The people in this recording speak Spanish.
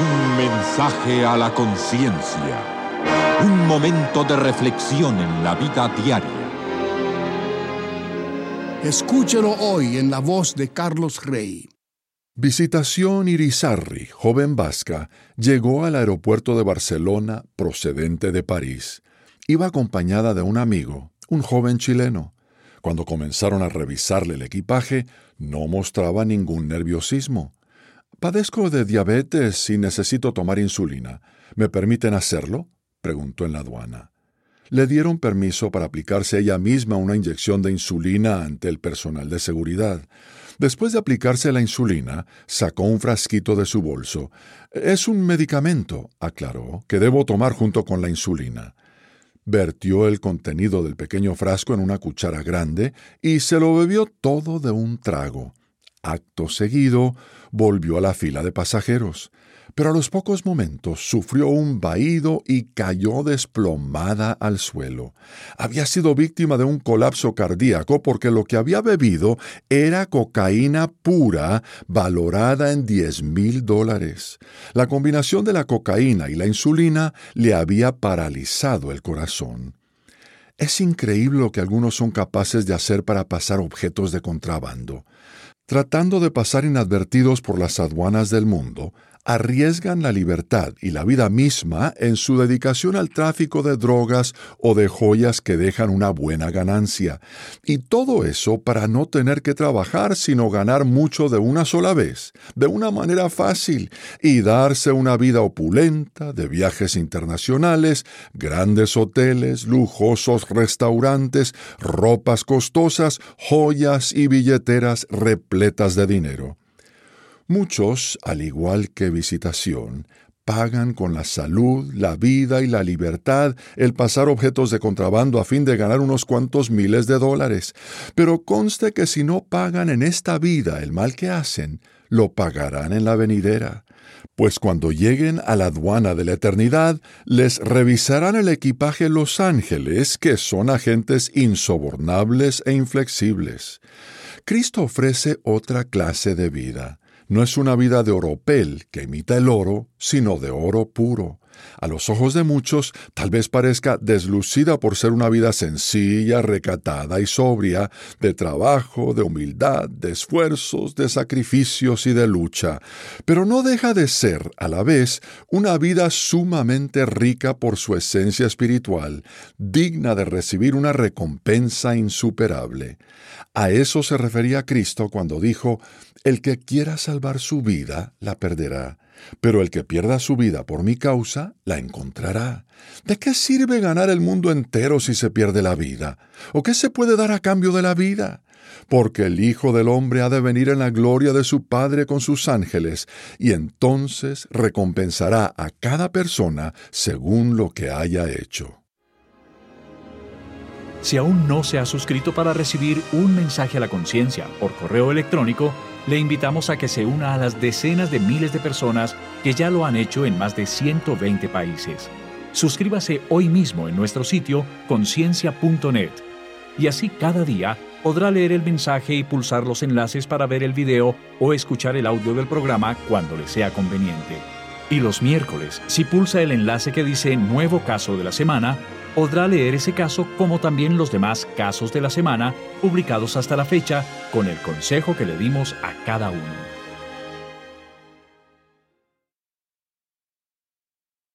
Un mensaje a la conciencia. Un momento de reflexión en la vida diaria. Escúchelo hoy en la voz de Carlos Rey. Visitación Irizarri, joven vasca, llegó al aeropuerto de Barcelona procedente de París. Iba acompañada de un amigo, un joven chileno. Cuando comenzaron a revisarle el equipaje, no mostraba ningún nerviosismo. Padezco de diabetes y necesito tomar insulina. ¿Me permiten hacerlo? preguntó en la aduana. Le dieron permiso para aplicarse ella misma una inyección de insulina ante el personal de seguridad. Después de aplicarse la insulina, sacó un frasquito de su bolso. Es un medicamento, aclaró, que debo tomar junto con la insulina. Vertió el contenido del pequeño frasco en una cuchara grande y se lo bebió todo de un trago. Acto seguido, volvió a la fila de pasajeros pero a los pocos momentos sufrió un vaído y cayó desplomada al suelo. Había sido víctima de un colapso cardíaco porque lo que había bebido era cocaína pura valorada en diez mil dólares. La combinación de la cocaína y la insulina le había paralizado el corazón. Es increíble lo que algunos son capaces de hacer para pasar objetos de contrabando. Tratando de pasar inadvertidos por las aduanas del mundo, arriesgan la libertad y la vida misma en su dedicación al tráfico de drogas o de joyas que dejan una buena ganancia. Y todo eso para no tener que trabajar, sino ganar mucho de una sola vez, de una manera fácil, y darse una vida opulenta, de viajes internacionales, grandes hoteles, lujosos restaurantes, ropas costosas, joyas y billeteras repletas de dinero. Muchos, al igual que visitación, pagan con la salud, la vida y la libertad el pasar objetos de contrabando a fin de ganar unos cuantos miles de dólares. Pero conste que si no pagan en esta vida el mal que hacen, lo pagarán en la venidera. Pues cuando lleguen a la aduana de la eternidad, les revisarán el equipaje los ángeles, que son agentes insobornables e inflexibles. Cristo ofrece otra clase de vida no es una vida de oropel que imita el oro, sino de oro puro. A los ojos de muchos tal vez parezca deslucida por ser una vida sencilla, recatada y sobria, de trabajo, de humildad, de esfuerzos, de sacrificios y de lucha, pero no deja de ser, a la vez, una vida sumamente rica por su esencia espiritual, digna de recibir una recompensa insuperable. A eso se refería Cristo cuando dijo, el que quiera salvar su vida, la perderá, pero el que pierda su vida por mi causa, la encontrará. ¿De qué sirve ganar el mundo entero si se pierde la vida? ¿O qué se puede dar a cambio de la vida? Porque el Hijo del Hombre ha de venir en la gloria de su Padre con sus ángeles, y entonces recompensará a cada persona según lo que haya hecho. Si aún no se ha suscrito para recibir un mensaje a la conciencia por correo electrónico, le invitamos a que se una a las decenas de miles de personas que ya lo han hecho en más de 120 países. Suscríbase hoy mismo en nuestro sitio conciencia.net y así cada día podrá leer el mensaje y pulsar los enlaces para ver el video o escuchar el audio del programa cuando le sea conveniente. Y los miércoles, si pulsa el enlace que dice Nuevo Caso de la Semana, podrá leer ese caso como también los demás casos de la semana publicados hasta la fecha con el consejo que le dimos a cada uno.